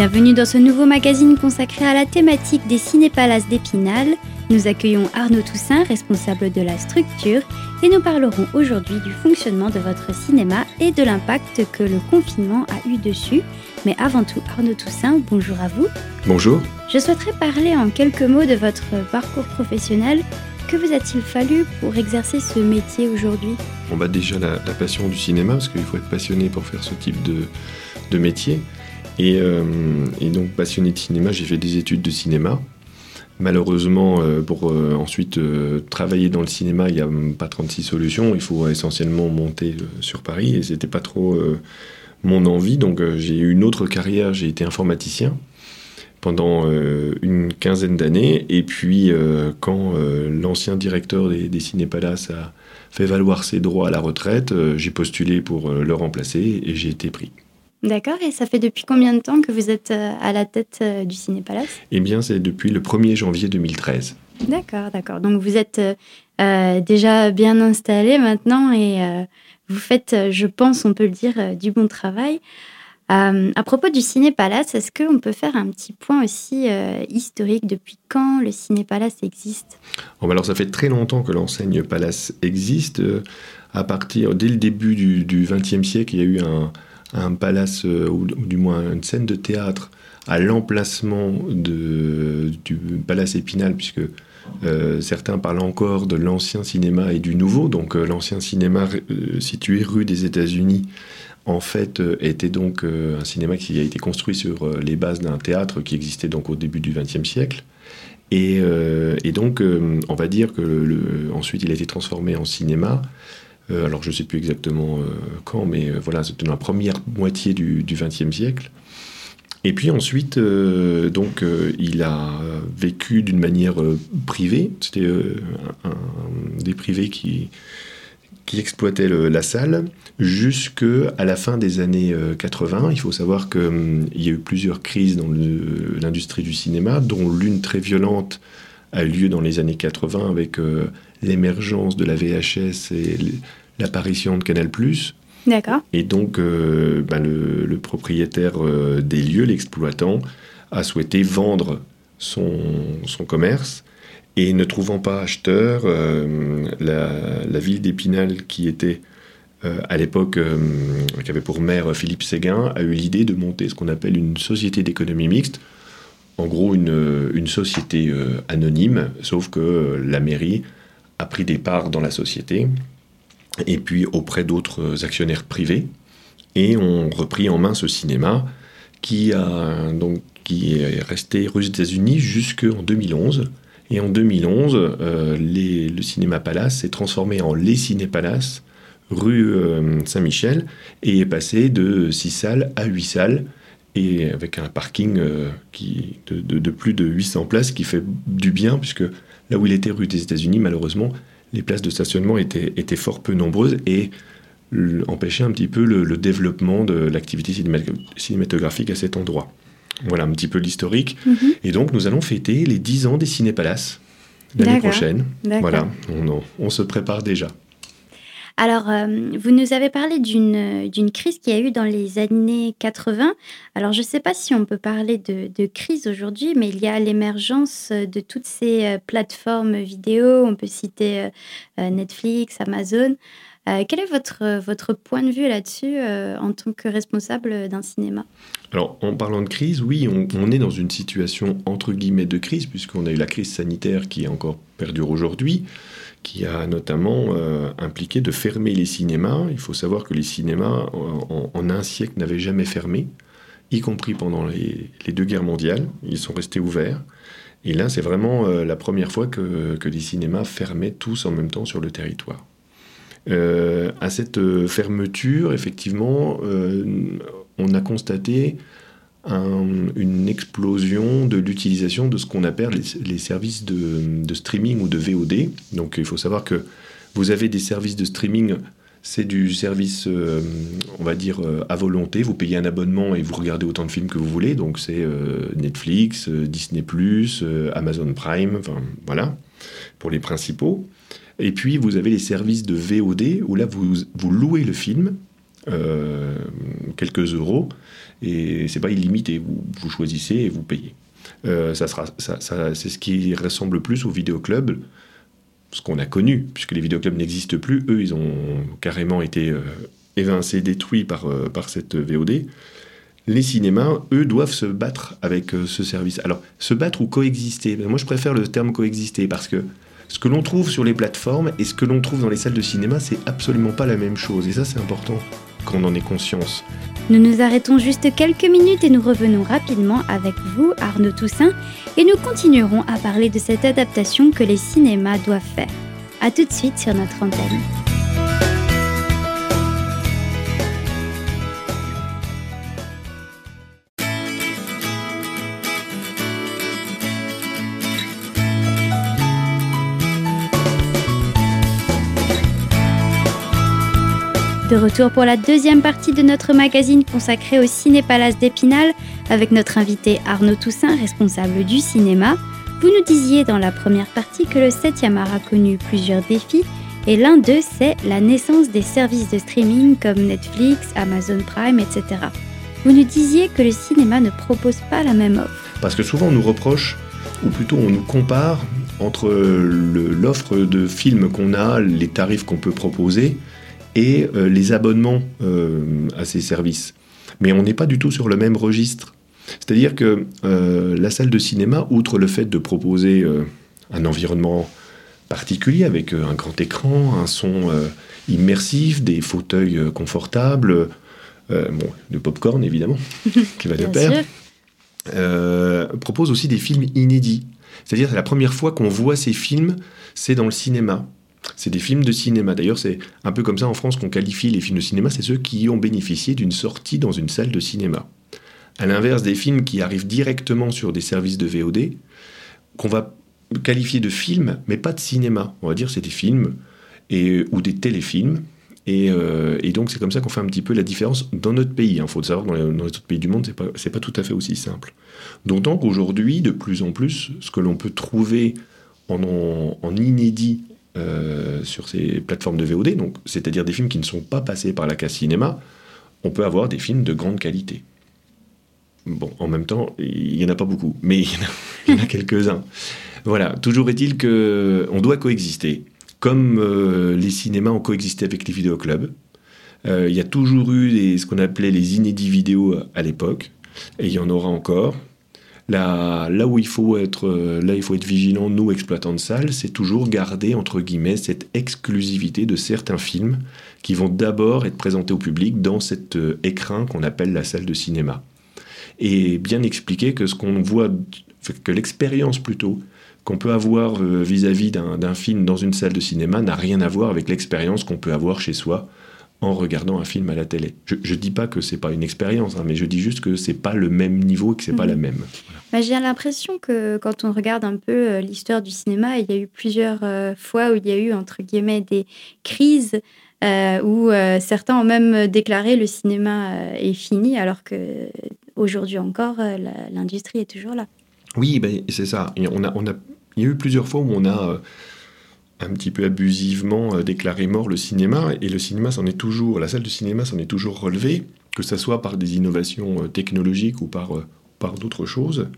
Bienvenue dans ce nouveau magazine consacré à la thématique des cinépalaces d'Épinal. Nous accueillons Arnaud Toussaint, responsable de la structure, et nous parlerons aujourd'hui du fonctionnement de votre cinéma et de l'impact que le confinement a eu dessus. Mais avant tout, Arnaud Toussaint, bonjour à vous. Bonjour. Je souhaiterais parler en quelques mots de votre parcours professionnel. Que vous a-t-il fallu pour exercer ce métier aujourd'hui? On va déjà la, passion du cinéma, parce qu'il faut être passionné pour faire ce type de, métier. Et, euh, et, donc passionné de cinéma, j'ai fait des études de cinéma. Malheureusement, euh, pour euh, ensuite travailler dans le cinéma, il n'y a pas 36 solutions. Il faut essentiellement monter sur Paris et c'était pas trop mon envie. Donc j'ai eu une autre carrière. J'ai été informaticien pendant une quinzaine d'années. Et puis quand l'ancien directeur des, des a fait valoir ses droits à la retraite, j'ai postulé pour le remplacer et j'ai été pris. D'accord, et ça fait depuis combien de temps que vous êtes euh, à la tête euh, du Ciné-Palace? Eh bien, c'est depuis le 1er janvier 2013. D'accord, d'accord. Donc vous êtes euh, déjà bien installé maintenant et vous faites, je pense, on peut le dire, du bon travail. à propos du Ciné-Palace, est-ce qu'on peut faire un petit point aussi historique Depuis quand le Ciné-Palace existe? Bah Alors, ça fait très longtemps que l'enseigne Palace existe. à partir, dès le début du XXe siècle, il y a eu un, un palace, euh, ou, du moins une scène de théâtre, à l'emplacement du palace Épinal, puisque euh, certains parlent encore de l'ancien cinéma et du nouveau. Donc euh, l'ancien cinéma situé rue des États-Unis, en fait, était donc un cinéma qui a été construit sur les bases d'un théâtre qui existait donc au début du XXe siècle. Et, donc, on va dire que ensuite, il a été transformé en cinéma. Euh, alors je ne sais plus exactement euh, quand, mais euh, voilà, c'était dans la première moitié du XXe siècle. Et puis ensuite, donc, il a vécu d'une manière privée. C'était des privés qui, exploitaient la salle jusqu'à la fin des années 80. Il faut savoir qu'il hum, y a eu plusieurs crises dans l'industrie du cinéma, dont l'une très violente a eu lieu dans les années 80 avec l'émergence de la VHS et l'apparition de Canal+. D'accord. Et donc, euh, ben, le, propriétaire euh, des lieux, l'exploitant, a souhaité vendre son, son, commerce. Et ne trouvant pas acheteur, euh, la, ville d'Épinal, qui était à l'époque, qui avait pour maire Philippe Séguin, a eu l'idée de monter ce qu'on appelle une société d'économie mixte. En gros, une, une société anonyme, sauf que la mairie a pris des parts dans la société et puis auprès d'autres actionnaires privés, et ont repris en main ce cinéma qui, a, donc, qui est resté aux États-Unis jusqu'en 2011. Et en 2011, euh, le cinéma Palace s'est transformé en Les Ciné Palace, rue euh, Saint-Michel, et est passé de 6 salles à 8 salles, et avec un parking euh, qui, de, de, plus de 800 places qui fait du bien, puisque là où il était rue des États-Unis, malheureusement, les places de stationnement étaient, étaient fort peu nombreuses et empêchaient un petit peu le, développement de l'activité cinématographique à cet endroit. Voilà un petit peu l'historique. Mhm. Et donc, nous allons fêter les 10 ans des Cinépalaces l'année prochaine. Voilà, on, on, se prépare déjà. Alors, euh, vous nous avez parlé d'une crise qu'il y a eu dans les années 80. Alors, je ne sais pas si on peut parler de, crise aujourd'hui, mais il y a l'émergence de toutes ces euh, plateformes vidéo. On peut citer euh, Netflix, Amazon. quel est votre, votre point de vue là-dessus en tant que responsable d'un cinéma? Alors, en parlant de crise, oui, on, on, est dans une situation entre guillemets de crise, puisqu'on a eu la crise sanitaire qui est encore perdure aujourd'hui qui a notamment euh, impliqué de fermer les cinémas. Il faut savoir que les cinémas, en, un siècle, n'avaient jamais fermé, y compris pendant les, deux guerres mondiales. Ils sont restés ouverts. Et là, c'est vraiment euh, la première fois que, les cinémas fermaient tous en même temps sur le territoire. Euh, à cette fermeture, effectivement, on a constaté une explosion de l'utilisation de ce qu'on appelle les, services de, streaming ou de VOD. Donc il faut savoir que vous avez des services de streaming, c'est du service, euh, on va dire, euh, à volonté. Vous payez un abonnement et vous regardez autant de films que vous voulez. Donc c'est euh, Netflix, Disney ⁇ Amazon Prime, enfin voilà, pour les principaux. Et puis vous avez les services de VOD où là vous, vous louez le film quelques euros, et c'est pas illimité. Vous, choisissez et vous payez. sera, ça, ça, c'est ce qui ressemble plus au vidéoclub, ce qu'on a connu, puisque les vidéoclubs n'existent plus. Eux, ils ont carrément été évincés, détruits par, par cette VOD les cinémas, eux, doivent se battre avec euh, ce service. Alors, se battre ou coexister, ben, moi je préfère le terme coexister parce que ce que l'on trouve sur les plateformes et ce que l'on trouve dans les salles de cinéma, c'est absolument pas la même chose. Et ça, c'est important qu'on en ait conscience. Nous nous arrêtons juste quelques minutes et nous revenons rapidement avec vous, Arnaud Toussaint, et nous continuerons à parler de cette adaptation que les cinémas doivent faire. A tout de suite sur notre antenne. De retour pour la deuxième partie de notre magazine consacré au Ciné-Palace d'Épinal avec notre invité Arnaud Toussaint, responsable du cinéma. Vous nous disiez dans la première partie que le 7e art a connu plusieurs défis et l'un d'eux c'est la naissance des services de streaming comme Netflix, Amazon Prime, etc. Vous nous disiez que le cinéma ne propose pas la même offre. Parce que souvent on nous reproche, ou plutôt on nous compare entre l'offre de films qu'on a, les tarifs qu'on peut proposer, et euh, les abonnements euh, à ces services. Mais on n'est pas du tout sur le même registre. C'est-à-dire que euh, la salle de cinéma, outre le fait de proposer un environnement particulier avec un grand écran, un son immersif, des fauteuils confortables, bon, de pop-corn évidemment, qui va de pair, propose aussi des films inédits. C'est-à-dire la première fois qu'on voit ces films, c'est dans le cinéma. C'est des films de cinéma. D'ailleurs, c'est un peu comme ça en France qu'on qualifie les films de cinéma, c'est ceux qui ont bénéficié d'une sortie dans une salle de cinéma. À l'inverse des films qui arrivent directement sur des services de VOD, qu'on va qualifier de films, mais pas de cinéma. On va dire c'est des films et, ou des téléfilms. Et, euh, donc c'est comme ça qu'on fait un petit peu la différence dans notre pays. Il faut le savoir, dans les, autres pays du monde, c'est pas, pas tout à fait aussi simple. D'autant qu'aujourd'hui, de plus en plus, ce que l'on peut trouver en inédit euh, sur ces plateformes de VOD, c'est-à-dire des films qui ne sont pas passés par la case cinéma, on peut avoir des films de grande qualité. Bon, en même temps, il n'y en a pas beaucoup, mais il y en a, quelques-uns. Voilà, toujours est-il qu'on doit coexister, comme euh, les cinémas ont coexisté avec les vidéoclubs. Euh, il y a toujours eu ce qu'on appelait les inédits vidéos à l'époque, et il y en aura encore. Là, où il faut être, euh, là il être vigilant, nous exploitants de salles, c'est toujours garder entre guillemets cette exclusivité de certains films qui vont d'abord être présentés au public dans cet euh, écrin qu'on appelle la salle de cinéma. Et bien expliquer que ce qu'on voit, que l'expérience plutôt qu'on peut avoir euh, vis-à-vis d'un film dans une salle de cinéma n'a rien à voir avec l'expérience qu'on peut avoir chez soi en regardant un film à la télé. Je ne dis pas que c'est pas une expérience, hein, mais je dis juste que c'est pas le même niveau et que c'est pas la mhm. même. Bah, j'ai l'impression que quand on regarde un peu euh, l'histoire du cinéma, il y a eu plusieurs euh, fois où il y a eu entre guillemets des crises euh, où certains ont même déclaré le cinéma est fini, alors que aujourd'hui encore l'industrie est toujours là. Oui, ben, c'est ça. on a, on a, il y a eu plusieurs fois où on a un petit peu abusivement euh, déclaré mort le cinéma, et le cinéma s'en est toujours, la salle de cinéma s'en est toujours relevée, que ce soit par des innovations euh, technologiques ou par, euh, par d'autres choses.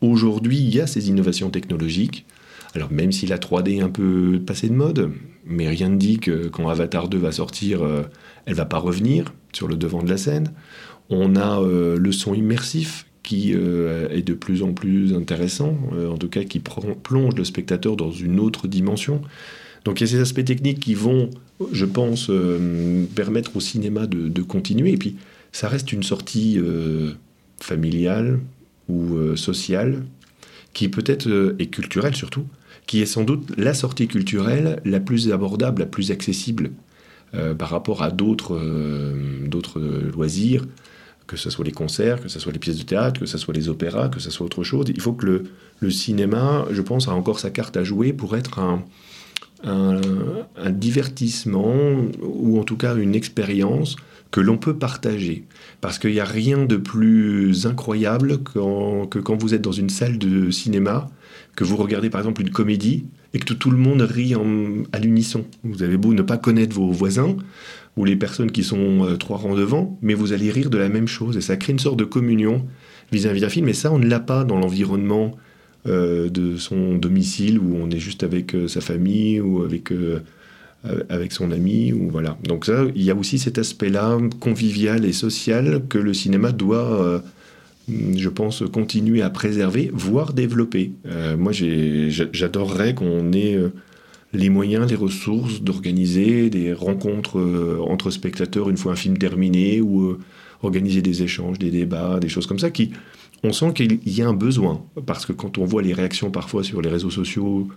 Aujourd'hui, il y a ces innovations technologiques. Alors même si la 3D est un peu passée de mode, mais rien ne dit que quand Avatar 2 va sortir, elle va pas revenir sur le devant de la scène. On a le son immersif euh, est de plus en plus intéressant, euh, en tout cas qui plonge le spectateur dans une autre dimension. Donc il y a ces aspects techniques qui vont, je pense, euh, permettre au cinéma de, continuer. Et puis ça reste une sortie familiale ou sociale qui peut-être est culturelle surtout, qui est sans doute la sortie culturelle la plus abordable, la plus accessible par rapport à d'autres loisirs que ce soit les concerts, que ce soit les pièces de théâtre, que ce soit les opéras, que ce soit autre chose. Il faut que le, cinéma, je pense, a encore sa carte à jouer pour être un, divertissement, ou en tout cas une expérience que l'on peut partager. Parce qu'il n'y a rien de plus incroyable que quand vous êtes dans une salle de cinéma, que vous regardez par exemple une comédie et que tout le monde rit à l'unisson. Vous avez beau ne pas connaître vos voisins ou les personnes qui sont euh, trois rangs devant, mais vous allez rire de la même chose et ça crée une sorte de communion vis-à-vis d'un film. Et ça, on ne l'a pas dans l'environnement euh, de son domicile où on est juste avec euh, sa famille ou avec avec son ami ou voilà. Donc ça, il y a aussi cet aspect-là convivial et social que le cinéma doit je pense, continuer à préserver, voire développer. Moi, j'adorerais qu'on ait les moyens, les ressources d'organiser des rencontres euh, entre spectateurs une fois un film terminé, ou organiser des échanges, des débats, des choses comme ça, qui, on sent qu'il y a un besoin. Parce que quand on voit les réactions parfois sur les réseaux sociaux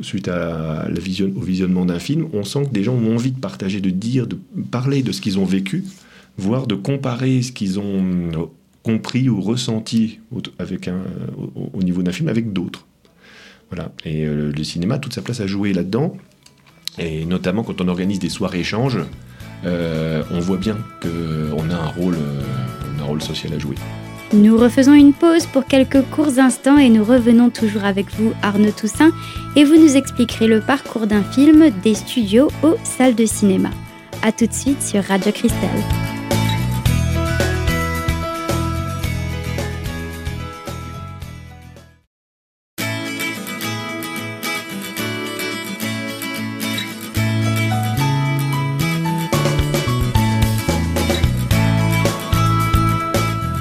suite à la vision, au visionnement d'un film, on sent que des gens ont envie de partager, de dire, de parler de ce qu'ils ont vécu, voire de comparer ce qu'ils ont compris ou ressenti au, niveau d'un film avec d'autres. Voilà. Et euh, le cinéma, toute sa place à jouer là-dedans. Et notamment quand on organise des soirées échanges, euh, on voit bien qu'on a un rôle, euh, un rôle social à jouer. Nous refaisons une pause pour quelques courts instants et nous revenons toujours avec vous, Arnaud Toussaint, et vous nous expliquerez le parcours d'un film des studios aux salles de cinéma. A tout de suite sur Radio Cristal.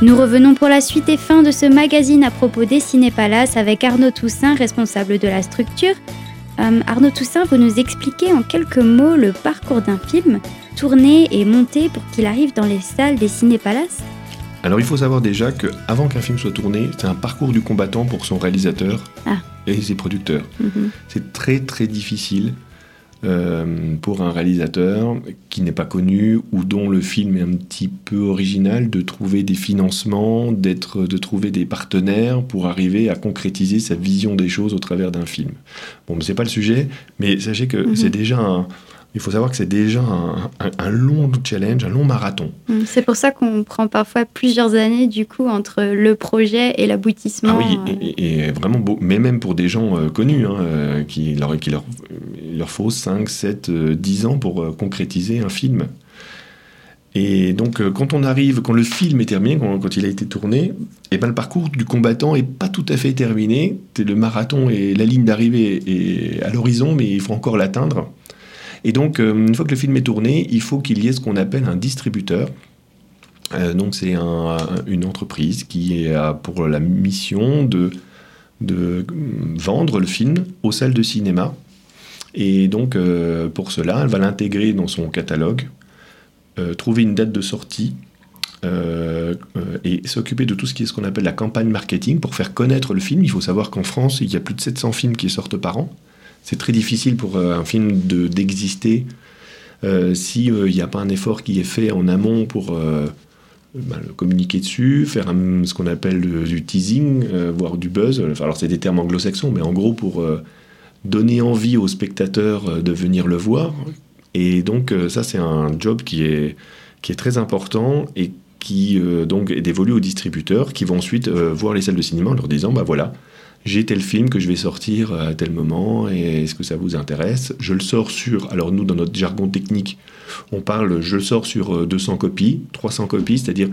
Nous revenons pour la suite et fin de ce magazine à propos des Ciné-Palaces avec Arnaud Toussaint, responsable de la structure. Euh, Arnaud Toussaint, vous nous expliquez en quelques mots le parcours d'un film, tourné et monté pour qu'il arrive dans les salles des Ciné-Palaces Alors il faut savoir déjà qu'avant qu'un film soit tourné, c'est un parcours du combattant pour son réalisateur ah. et ses producteurs. Mhm. C'est très très difficile euh, pour un réalisateur qui n'est pas connu ou dont le film est un petit peu original, de trouver des financements, d'être, de trouver des partenaires pour arriver à concrétiser sa vision des choses au travers d'un film. Bon, c'est pas le sujet, mais sachez que mhm. c'est déjà un, il faut savoir que c'est déjà un, long challenge, un long marathon. Hum, c'est pour ça qu'on prend parfois plusieurs années du coup entre le projet et l'aboutissement. Ah oui, et, vraiment beau, mais même pour des gens euh, connus, hein, euh, qui, leur, qui leur, leur, faut 5, 7, 10 ans pour euh, concrétiser un film. Et donc, quand on arrive, quand le film est terminé, quand, il a été tourné, et eh ben, le parcours du combattant est pas tout à fait terminé. Le marathon et la ligne d'arrivée est à l'horizon, mais il faut encore l'atteindre. Et donc, euh, une fois que le film est tourné, il faut qu'il y ait ce qu'on appelle un distributeur. Euh, donc, c'est une entreprise qui a pour la mission de vendre le film aux salles de cinéma. Et donc, euh, pour cela, elle va l'intégrer dans son catalogue, trouver une date de sortie et s'occuper de tout ce qui ce qu'on appelle la campagne marketing pour faire connaître le film. Il faut savoir qu'en France, il y a plus de 700 films qui sortent par an c'est très difficile pour euh, un film d'exister euh, s'il n'y a pas un effort qui est fait en amont pour euh, bah, communiquer dessus, faire ce qu'on appelle du teasing, voire du buzz. alors c'est des termes anglo-saxons, mais en gros pour donner envie aux spectateurs de venir le voir. Et donc ça c'est un job qui est, qui est très important et qui donc est dévolu aux distributeurs qui vont ensuite voir les salles de cinéma en leur disant bah voilà, j'ai tel film que je vais sortir à tel moment et est-ce que ça vous intéresse? Je le sors sur, alors nous dans notre jargon technique, on parle, je le sors sur 200 euh, copies, 300 copies, c'est-à-dire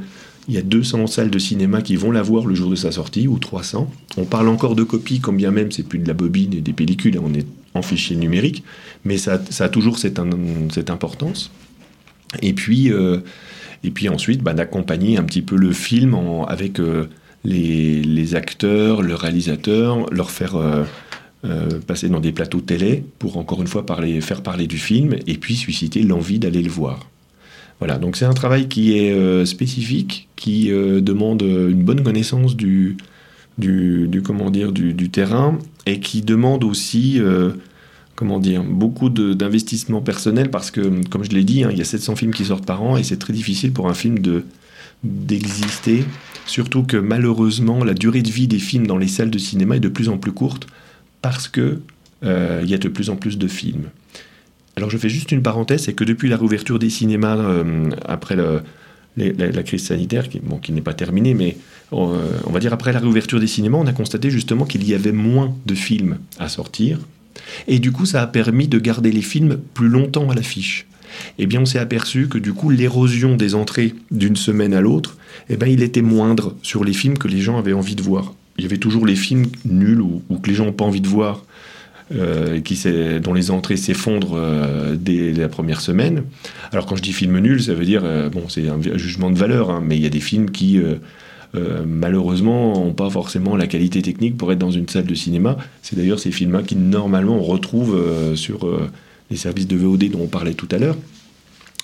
il y a 200 salles de cinéma qui vont la voir le jour de sa sortie, ou 300. On parle encore de copies, quand bien même c'est plus de la bobine et des pellicules, on est en fichier numérique, mais ça, a toujours cette, importance. Et puis, euh, ensuite, bah, d'accompagner un petit peu le film avec... Euh, les, acteurs, le réalisateur, leur faire euh, passer dans des plateaux télé pour encore une fois faire parler du film et puis susciter l'envie d'aller le voir. Voilà, donc c'est un travail qui est euh, spécifique, qui demande une bonne connaissance du, du, comment dire, du, terrain et qui demande aussi comment dire, beaucoup d'investissement personnel parce que, comme je l'ai dit, hein, il y a 700 films qui sortent par an et c'est très difficile pour un film d'exister Surtout que malheureusement, la durée de vie des films dans les salles de cinéma est de plus en plus courte parce que euh, il y a de plus en plus de films. Alors je fais juste une parenthèse, c'est que depuis la réouverture des cinémas euh, après la, crise sanitaire, qui, bon, qui n'est pas terminée, mais on va dire après la réouverture des cinémas, on a constaté justement qu'il y avait moins de films à sortir. Et du coup, ça a permis de garder les films plus longtemps à l'affiche. Eh bien, on s'est aperçu que du coup, l'érosion des entrées d'une semaine à l'autre, eh bien, il était moindre sur les films que les gens avaient envie de voir. Il y avait toujours les films nuls ou, que les gens n'ont pas envie de voir, euh, dont les entrées s'effondrent euh, dès la première semaine. Alors quand je dis film nul, ça veut dire, euh, bon, c'est un jugement de valeur, hein, mais il y a des films qui, malheureusement, n'ont pas forcément la qualité technique pour être dans une salle de cinéma. C'est d'ailleurs ces films-là qui, normalement, on retrouve sur les services de VOD dont on parlait tout à l'heure.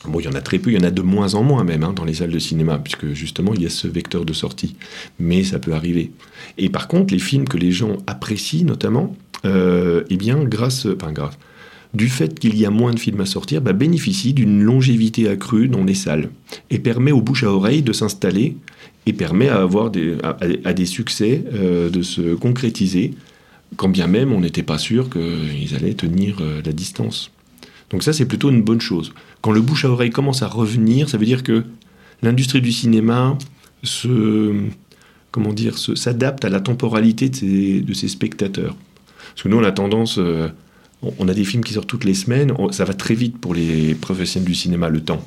Bon, il y en a très peu, il y en a de moins en moins même hein, dans les salles de cinéma, puisque justement il y a ce vecteur de sortie. Mais ça peut arriver. Et par contre, les films que les gens apprécient notamment, eh bien, grâce, du fait qu'il y a moins de films à sortir, bah, bénéficient d'une longévité accrue dans les salles et permet aux bouches à oreille de s'installer et permet à avoir des, à, des succès euh, de se concrétiser, quand bien même on n'était pas sûr qu'ils allaient tenir euh, la distance. Donc ça, c'est plutôt une bonne chose. Quand le bouche à oreille commence à revenir, ça veut dire que l'industrie du cinéma se, comment dire, s'adapte à la temporalité de ses, spectateurs. Parce que nous, on a tendance, euh, on a des films qui sortent toutes les semaines, ça va très vite pour les professionnels du cinéma, le temps.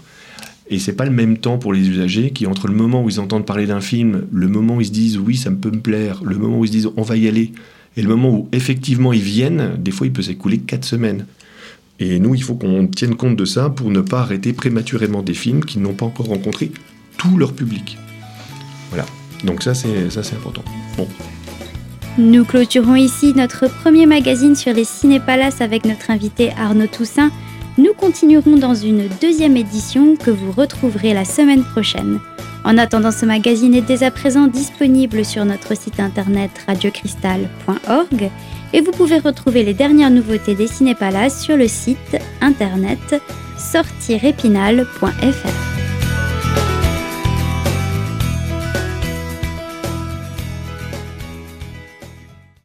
Et c'est pas le même temps pour les usagers qui, entre le moment où ils entendent parler d'un film, le moment où ils se disent oui, ça me peut me plaire, le moment où ils se disent on va y aller, et le moment où effectivement ils viennent, des fois il peut s'écouler quatre semaines. Et nous, il faut qu'on tienne compte de ça pour ne pas arrêter prématurément des films qui n'ont pas encore rencontré tout leur public. Voilà. Donc ça, c'est ça, c'est important. Bon. Nous clôturons ici notre premier magazine sur les cinépalaces avec notre invité Arnaud Toussaint. Nous continuerons dans une deuxième édition que vous retrouverez la semaine prochaine. En attendant, ce magazine est dès à présent disponible sur notre site internet radiocristal.org et vous pouvez retrouver les dernières nouveautés des Cinépalaces sur le site internet sortirépinal.fr.